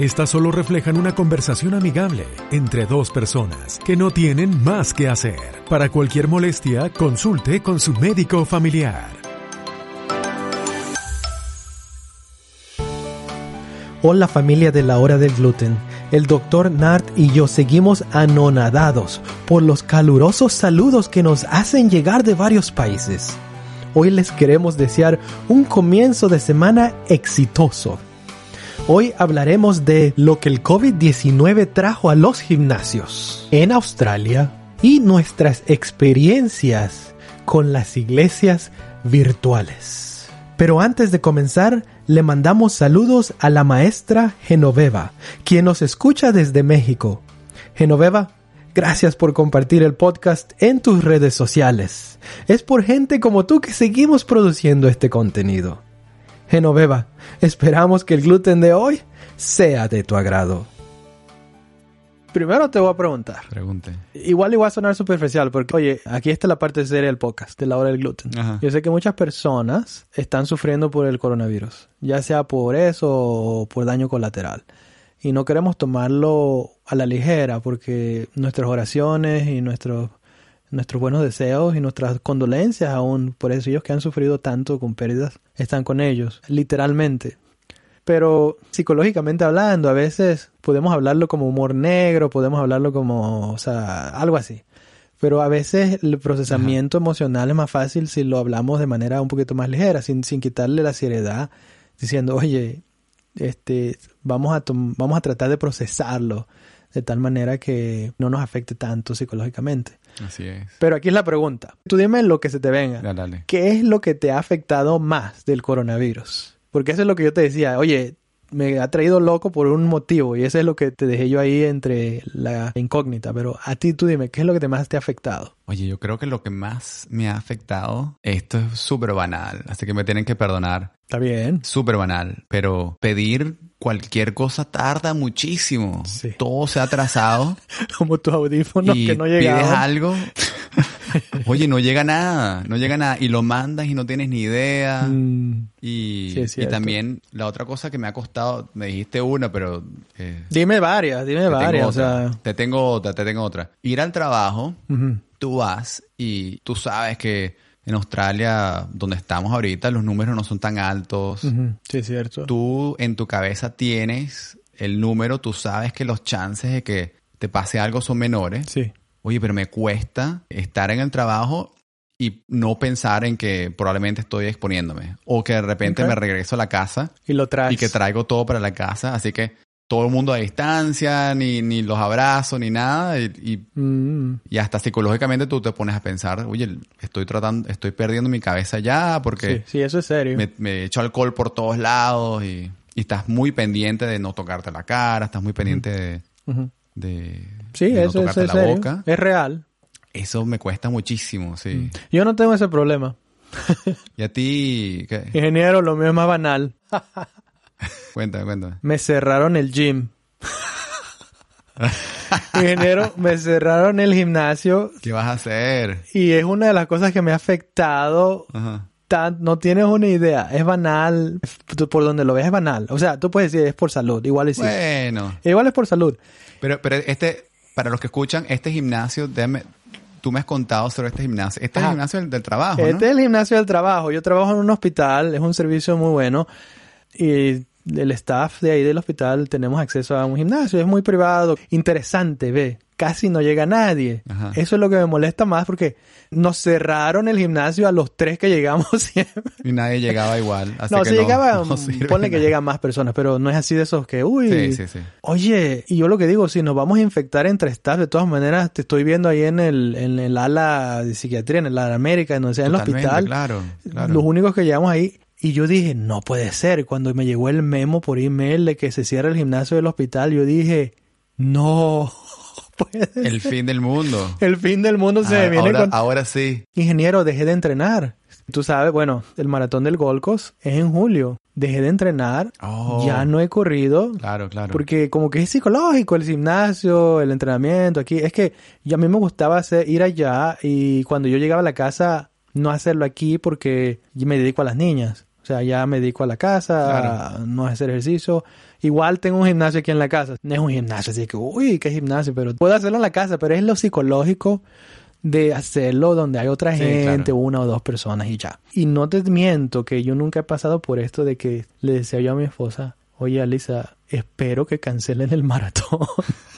Estas solo reflejan una conversación amigable entre dos personas que no tienen más que hacer. Para cualquier molestia, consulte con su médico familiar. Hola familia de la hora del gluten. El doctor Nart y yo seguimos anonadados por los calurosos saludos que nos hacen llegar de varios países. Hoy les queremos desear un comienzo de semana exitoso. Hoy hablaremos de lo que el COVID-19 trajo a los gimnasios en Australia y nuestras experiencias con las iglesias virtuales. Pero antes de comenzar, le mandamos saludos a la maestra Genoveva, quien nos escucha desde México. Genoveva, gracias por compartir el podcast en tus redes sociales. Es por gente como tú que seguimos produciendo este contenido. Genoveva, esperamos que el gluten de hoy sea de tu agrado. Primero te voy a preguntar. Pregunte. Igual igual a sonar superficial porque, oye, aquí está la parte seria del podcast, de la hora del gluten. Ajá. Yo sé que muchas personas están sufriendo por el coronavirus, ya sea por eso o por daño colateral. Y no queremos tomarlo a la ligera porque nuestras oraciones y nuestros, nuestros buenos deseos y nuestras condolencias aún por ellos que han sufrido tanto con pérdidas están con ellos, literalmente. Pero psicológicamente hablando, a veces podemos hablarlo como humor negro, podemos hablarlo como, o sea, algo así. Pero a veces el procesamiento emocional es más fácil si lo hablamos de manera un poquito más ligera, sin, sin quitarle la seriedad, diciendo, oye, este, vamos a, vamos a tratar de procesarlo de tal manera que no nos afecte tanto psicológicamente. Así es. Pero aquí es la pregunta. Tú dime lo que se te venga. Dale. ¿Qué es lo que te ha afectado más del coronavirus? Porque eso es lo que yo te decía. Oye, me ha traído loco por un motivo y eso es lo que te dejé yo ahí entre la incógnita. Pero a ti tú dime, ¿qué es lo que te más te ha afectado? Oye, yo creo que lo que más me ha afectado, esto es súper banal, así que me tienen que perdonar. Está bien. Súper banal, pero pedir cualquier cosa tarda muchísimo. Sí. Todo se ha atrasado Como tus audífonos y que no pides llegaban. algo. Oye, no llega nada, no llega nada. Y lo mandas y no tienes ni idea. Mm, Y, Sí, y también la otra cosa que me ha costado, me dijiste una, pero... eh, Dime varias, dime varias. O otra. sea, Te tengo otra, te tengo otra. Ir al trabajo, tú vas y tú sabes que en Australia, donde estamos ahorita, los números no son tan altos. sí, es cierto. Tú en tu cabeza tienes el número, tú sabes que los chances de que te pase algo son menores. Sí. Oye, pero me cuesta estar en el trabajo y no pensar en que probablemente estoy exponiéndome. O que de repente me regreso a la casa Y lo traes. y que traigo todo para la casa. Así que todo el mundo a distancia, ni, ni los abrazos, ni nada. Y, y Mm, y hasta psicológicamente tú te pones a pensar, oye, estoy tratando, estoy perdiendo mi cabeza ya sí, porque sí, eso es serio. me, me echo alcohol por todos lados y, y estás muy pendiente de no tocarte la cara, estás muy pendiente de. De, Sí, de no eso, es la serio. boca. Es real. Eso me cuesta muchísimo, sí. Yo no tengo ese problema. Y a ti, ¿qué? Ingeniero, lo mío es más banal. Cuéntame, cuéntame. Me cerraron el gym. Ingeniero, me cerraron el gimnasio ¿Qué vas a hacer? y es una de las cosas que me ha afectado. Ajá. Tan, no tienes una idea. Es banal. Por donde lo ves es banal. O sea, tú puedes decir es por salud. Igual es. Bueno, Igual es por salud. pero, pero este, para los que escuchan, este gimnasio, déjame, tú me has contado sobre este gimnasio. Este es el gimnasio del, del trabajo, Este es el gimnasio del trabajo. Yo trabajo en un hospital, es un servicio muy bueno. Y el staff de ahí del hospital tenemos acceso a un gimnasio. Es muy privado, interesante, ve. Casi no llega nadie. Ajá. Eso es lo que me molesta más porque nos cerraron el gimnasio a los tres que llegamos siempre. Y nadie llegaba igual. Así no, que si llegaba, no sirve ponle que llegan más personas, pero no es así de esos que, uy, Sí, sí, sí. Oye, y yo lo que digo, si nos vamos a infectar entre staff, de todas maneras, te estoy viendo ahí en el, en el ala de psiquiatría, en el ala América, en donde sea en el hospital. Claro, claro. Los únicos que llegamos ahí. Y yo dije, no puede ser. Cuando me llegó el memo por email de que se cierra el gimnasio del hospital, yo dije, no puede. El fin del mundo. El fin del mundo se Ah, viene ahora, con... ahora sí. Ingeniero, dejé de entrenar. Tú sabes, bueno, el maratón del Golcos es en julio. Dejé de entrenar, Oh. ya no he corrido. Claro, claro. Porque como que es psicológico el gimnasio, el entrenamiento aquí. Es que yo a mí me gustaba hacer, ir allá y cuando yo llegaba a la casa no hacerlo aquí porque me dedico a las niñas. Sea, ya me dedico a la casa, Claro. a no hacer ejercicio. Igual tengo un gimnasio aquí en la casa. No es un gimnasio, así que, uy, qué gimnasio, pero puedo hacerlo en la casa, pero es lo psicológico de hacerlo donde hay otra Sí, gente, claro. una o dos personas y ya. Y no te miento que yo nunca he pasado por esto de que le decía yo a mi esposa, oye Alisa, espero que cancelen el maratón.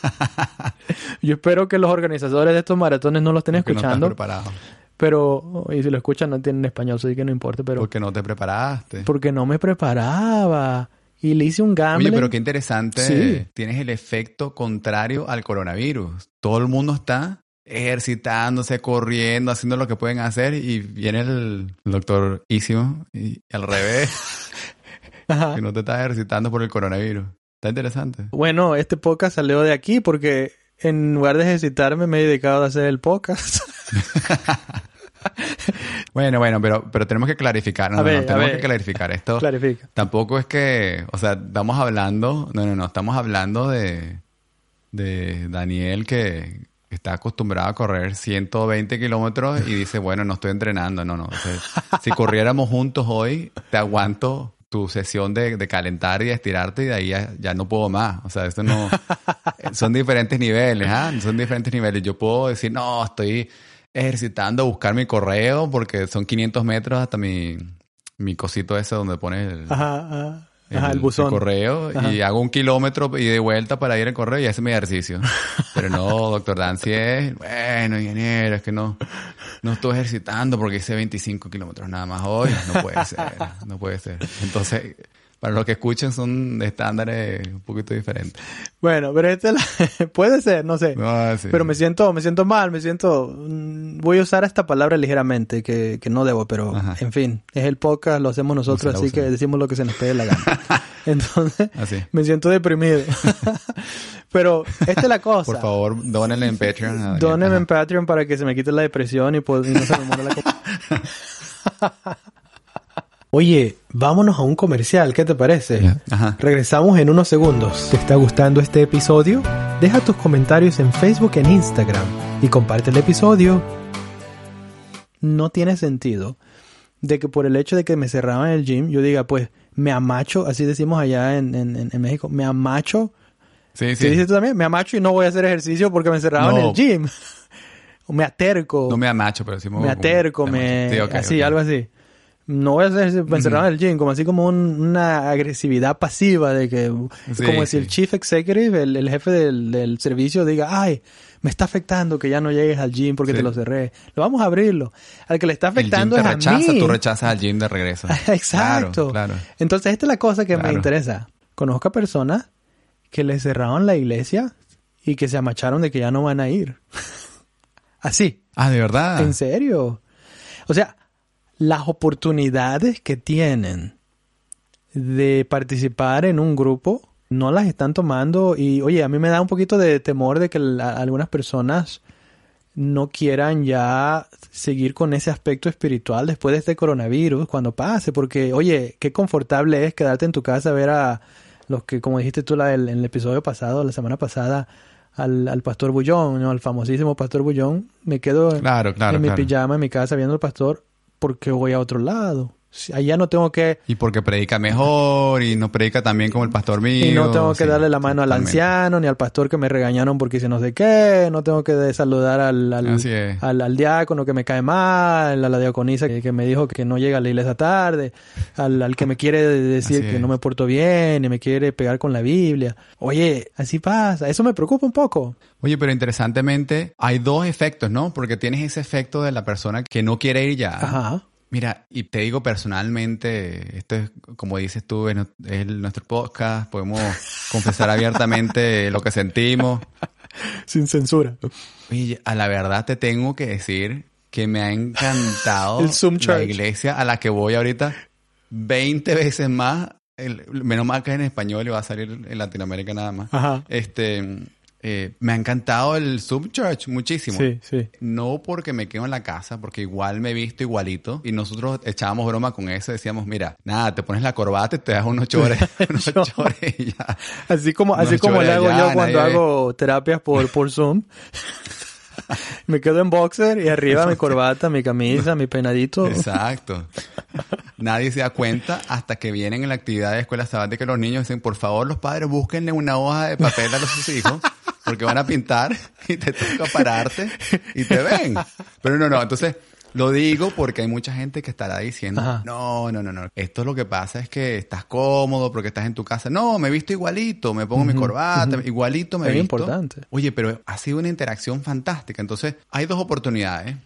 yo espero que los organizadores de estos maratones no lo estén Porque no escuchando, preparado. Pero, y si lo escuchan no tienen español, así que no importa, pero Porque no te preparaste. porque no me preparaba y le hice un gambling. Oye, pero qué interesante. Sí. Tienes el efecto contrario al coronavirus. Todo el mundo está ejercitándose, corriendo, haciendo lo que pueden hacer y viene el doctor Ísimo y al revés, Ajá. que no te estás ejercitando por el coronavirus. Está interesante. Bueno, este podcast salió de aquí porque en lugar de ejercitarme me he dedicado a hacer el podcast. Bueno, bueno, pero, pero tenemos que clarificar. No, no, no, ver, tenemos que clarificar esto. Clarifica. Tampoco es que, o sea, estamos hablando, no, no, no, estamos hablando de, de Daniel que está acostumbrado a correr 120 kilómetros y dice, bueno, no estoy entrenando, no, no. O sea, si corriéramos juntos hoy, te aguanto tu sesión de, de calentar y de estirarte y de ahí ya, ya no puedo más. O sea, esto no, son diferentes niveles, ¿ah? Son diferentes niveles. Yo puedo decir, no, estoy ejercitando, buscar mi correo porque son 500 metros hasta mi, mi cosito ese donde pones el, Ajá, ajá. Ajá, el, buzón. correo y hago un kilómetro y de vuelta para ir al correo y ese es mi ejercicio. Pero no, doctor Dancy es, bueno, ingeniero, es que no, no estoy ejercitando porque hice 25 kilómetros nada más hoy. No puede ser, no puede ser. Entonces, para los que escuchen son estándares un poquito diferentes. Bueno, pero este la- puede ser, no sé. No, sí. Pero me siento, me siento mal, me siento... mm, Voy a usar esta palabra ligeramente, que, que no debo, pero Ajá. en fin, es el podcast, lo hacemos nosotros, así úsala. que decimos lo que se nos pegue la gana. Entonces, Así. me siento deprimido. pero esta es la cosa. Por favor, dónenle en Patreon. Dónenme en Patreon para que se me quite la depresión y, pues, y no se me muera la Oye, vámonos a un comercial, ¿qué te parece? Ajá. Regresamos en unos segundos. ¿Te está gustando este episodio? Deja tus comentarios en Facebook e Instagram y comparte el episodio. No tiene sentido de que por el hecho de que me cerraban el gym, yo diga, pues, me amacho, así decimos allá en, en- en- en México, me amacho Sí, ¿Qué sí. dices tú también? Me amacho y no voy a hacer ejercicio porque me encerraban en No. el gym. o me aterco. No me amacho, pero decimos... me aterco, me... Sí, ok, así, algo así. No voy a me encerraban en el gym, como así como un- una agresividad pasiva de que... Sí, como si el chief executive, el, el jefe del, del servicio diga, ay, me está afectando que ya no llegues al gym porque Sí. te lo cerré. Lo vamos a abrirlo. Al que le está El gym afectando te es a mí. tú rechazas al gym de regreso. Exacto. Claro, claro. Entonces, esta es la cosa que me interesa. Conozco a personas que le cerraron la iglesia y que se amacharon de que ya no van a ir. Así, Ah, ¿de verdad? en serio. O sea, las oportunidades que tienen de participar en un grupo no las están tomando y oye, a mí me da un poquito de temor de que la- algunas personas no quieran ya seguir con ese aspecto espiritual después de este coronavirus cuando pase, porque oye, qué confortable es quedarte en tu casa a ver a los que, como dijiste tú la- el- en el episodio pasado, la semana pasada, al, al pastor Bullón, ¿no? al famosísimo pastor Bullón, me quedo en- Claro, claro, en mi claro. pijama en mi casa viendo al pastor porque voy a otro lado. Si- Allá no tengo que Y porque predica mejor y no predica también como el pastor mío. y no tengo que Sí, darle la mano al anciano ni al pastor que me regañaron porque hice no sé qué, no tengo que saludar al, al, al, al diácono que me cae mal, a la diaconisa que, que me dijo que no llega a la iglesia tarde, al, al que me quiere decir Así que es. no me porto bien y me quiere pegar con la Biblia. Oye, así pasa, eso me preocupa un poco. Oye, pero interesantemente hay dos efectos, ¿no? Porque tienes ese efecto de la persona que no quiere ir ya. Ajá. Mira, y te digo personalmente, esto es, como dices tú, es, es nuestro podcast, podemos confesar abiertamente lo que sentimos. Sin censura. Oye, a la verdad te tengo que decir que me ha encantado El Zoom la iglesia a la que voy ahorita 20 veces más. El- menos mal que es en español y va a salir en Latinoamérica nada más. Ajá. Este, eh, me ha encantado el Subchurch muchísimo. Sí, sí. No porque me quedo en la casa, porque igual me he visto igualito. Y nosotros echábamos broma con eso. Decíamos, mira, nada, te pones la corbata y te das unos chores, unos chores y ya. Así como, así como le hago allá, yo cuando ve. hago terapias por, por Zoom. me quedo en boxer y arriba mi corbata, mi camisa, mi peinadito. Exacto. Nadie se da cuenta hasta que vienen en la actividad de escuela sabática los niños dicen, por favor, los padres, búsquenle una hoja de papel a los sus hijos porque van a pintar y te toca pararte y te ven. Pero no, no, entonces lo digo porque hay mucha gente que estará diciendo, Ajá. no, no, no, no. Esto lo que pasa es que estás cómodo porque estás en tu casa. No, me he visto igualito, me pongo mi corbata, igualito me he Es visto. importante. Oye, pero ha sido una interacción fantástica. Entonces, hay dos oportunidades.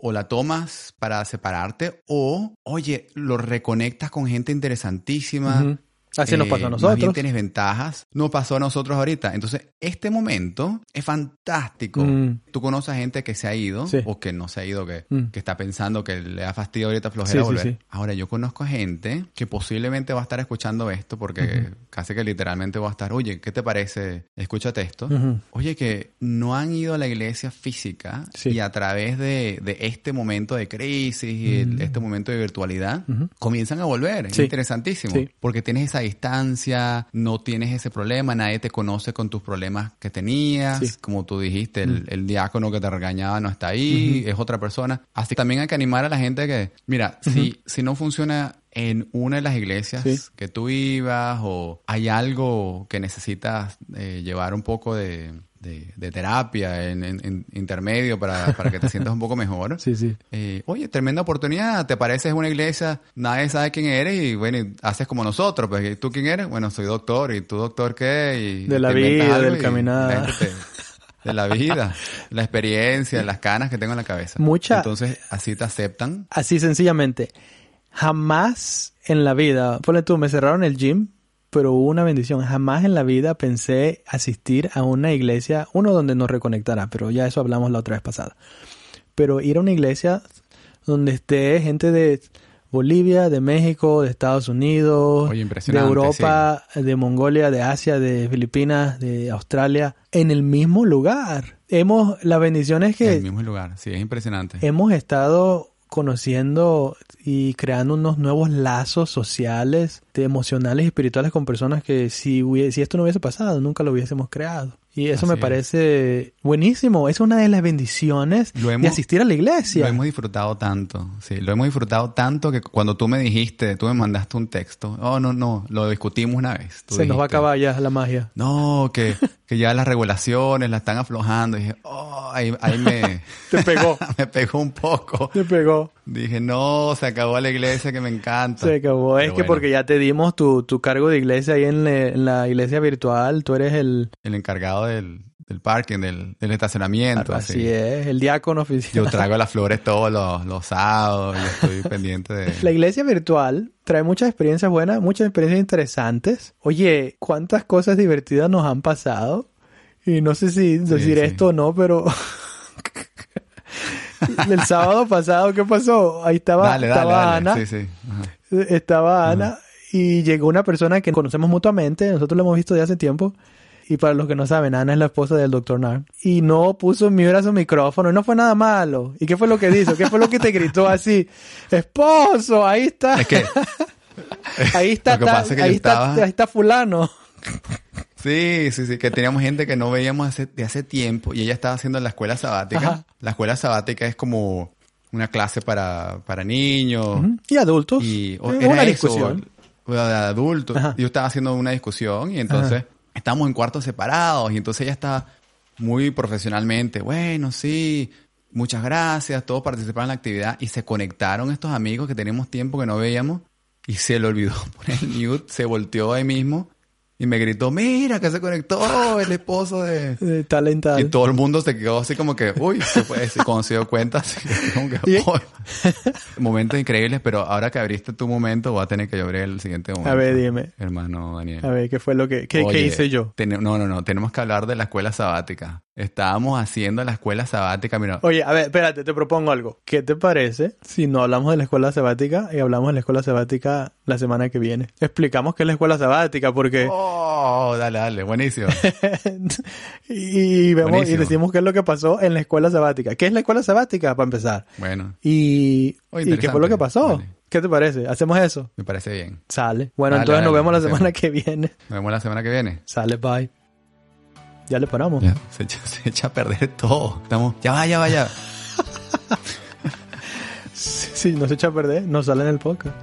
O la tomas para separarte o, oye, lo reconectas con gente interesantísima. Así nos pasó a Eh, Más bien nosotros. tienes ventajas. No pasó a nosotros ahorita. Entonces, este momento es fantástico. Mm. Tú conoces a gente que se ha ido Sí. o que no se ha ido, que, Mm. que está pensando que le da fastidio ahorita flojera Sí, volver. sí. Ahora, yo conozco gente que posiblemente va a estar escuchando esto porque casi que literalmente va a estar, oye, ¿qué te parece? Escúchate esto. Oye, que no han ido a la iglesia física Sí. y a través de, de este momento de crisis y el- este momento de virtualidad, comienzan a volver. Es interesantísimo. Sí. Porque tienes esa distancia, no tienes ese problema, nadie te conoce con tus problemas que tenías. Como tú dijiste, el, el diácono que te regañaba no está ahí, es otra persona. Así que también hay que animar a la gente que, mira, si, si no funciona en una de las iglesias Sí. que tú ibas o hay algo que necesitas eh, llevar un poco de, de- de terapia en, en- en intermedio para, para que te sientas un poco mejor. Sí, sí. Eh, oye, tremenda oportunidad, te pareces una iglesia, nadie sabe quién eres y bueno, y haces como nosotros, pues ¿y tú quién eres? Bueno, soy doctor y tú doctor qué? Y De la vida, del caminar. de la vida, la experiencia, las canas que tengo en la cabeza. Mucha- Entonces, así te aceptan. Así sencillamente. Jamás en la vida, ponle tú, me cerraron el gym, pero hubo una bendición. Jamás en la vida pensé asistir a una iglesia, uno donde nos reconectara, pero ya eso hablamos la otra vez pasada. Pero ir a una iglesia donde esté gente de Bolivia, de México, de Estados Unidos, Oye, de Europa, de Mongolia, de Asia, de Filipinas, de Australia, en el mismo lugar. Hemos, la bendición es En que el mismo lugar, sí, es impresionante. hemos estado conociendo y creando unos nuevos lazos sociales, de emocionales y espirituales con personas que si, hubie- si esto no hubiese pasado, nunca lo hubiésemos creado. Y eso Así me es. parece buenísimo. Es una de las bendiciones Lo de hemos- asistir a la iglesia. Lo hemos disfrutado tanto, sí, lo hemos disfrutado tanto que cuando tú me dijiste, tú me mandaste un texto, oh, no, no, lo discutimos una vez. Tú Se nos va a acabar ya la magia. No, que, que ya las regulaciones la están aflojando. Y dije, oh, ahí, ahí me, Te pegó. me pegó un poco. Te pegó. Dije, no, se acabó la iglesia que me encanta. Se acabó. Es que porque ya te dimos tu, tu cargo de iglesia ahí en, le- en la iglesia virtual. Tú eres el... El encargado del, del parking, del, del estacionamiento. así así. es, el diácono oficial. Yo traigo las flores todos los, los sábados y estoy pendiente de... La iglesia virtual trae muchas experiencias buenas, muchas experiencias interesantes. Oye, ¿cuántas cosas divertidas nos han pasado? Y no sé si decir sí. esto o no, pero... El sábado pasado, ¿qué pasó? Ahí estaba, dale, estaba dale. Ana, Sí, sí. Ajá. estaba Ana y llegó una persona que conocemos mutuamente, nosotros la hemos visto de hace tiempo. Y para los que no saben, Ana es la esposa del doctor Nar. Y no puso mute a su micrófono y no fue nada malo. ¿Y qué fue lo que dijo? ¿Qué fue lo que te gritó así? Esposo, ahí está. Es que... Ahí está, ahí, está estaba- ahí está fulano. Sí, sí, sí, que teníamos gente que no veíamos hace, de hace tiempo y ella estaba haciendo la escuela sabática. Ajá. La escuela sabática es como una clase para, para niños Y adultos. y o- Es era una eso, discusión. o de adultos. Ajá. Yo estaba haciendo una discusión y entonces estábamos en cuartos separados y entonces ella estaba muy profesionalmente, bueno, sí, muchas gracias, todos participaron en la actividad y se conectaron estos amigos que teníamos tiempo que no veíamos y se le olvidó poner el mute, se volteó ahí mismo y me gritó, mira que se conectó el esposo de... Talental. Y todo el mundo se quedó así como que, uy, ¿qué fue? Y cuando se dio cuenta, como que. Momentos increíbles, pero ahora que abriste tu momento, voy a tener que yo abrir el siguiente momento. A ver, dime. Hermano Daniel. A ver, ¿qué fue lo que, qué, hice yo? ten- no, no, no, tenemos que hablar de la escuela sabática. Estábamos haciendo la escuela sabática. Mira, Oye, a ver, espérate, te propongo algo. ¿Qué te parece si no hablamos de la escuela sabática y hablamos de la escuela sabática la semana que viene? Explicamos qué es la escuela sabática porque... oh, dale, dale, buenísimo. y, vemos y decimos qué es lo que pasó en la escuela sabática. ¿Qué es la escuela sabática para empezar? Bueno, Y, Oh, ¿y qué fue lo que pasó? Vale. ¿Qué te parece? ¿Hacemos eso? me parece bien. Sale. Bueno, Dale, entonces nos vemos la semana que viene. Nos vemos la semana que viene. Sale, bye. Ya le paramos. Ya, se, echa, se echa a perder todo. Estamos, ya va, ya va, ya. Si no se echa a perder, no sale en el podcast.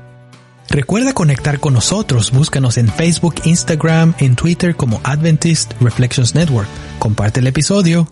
Recuerda conectar con nosotros. Búscanos en Facebook, Instagram, en Twitter como Adventist Reflections Network. Comparte el episodio.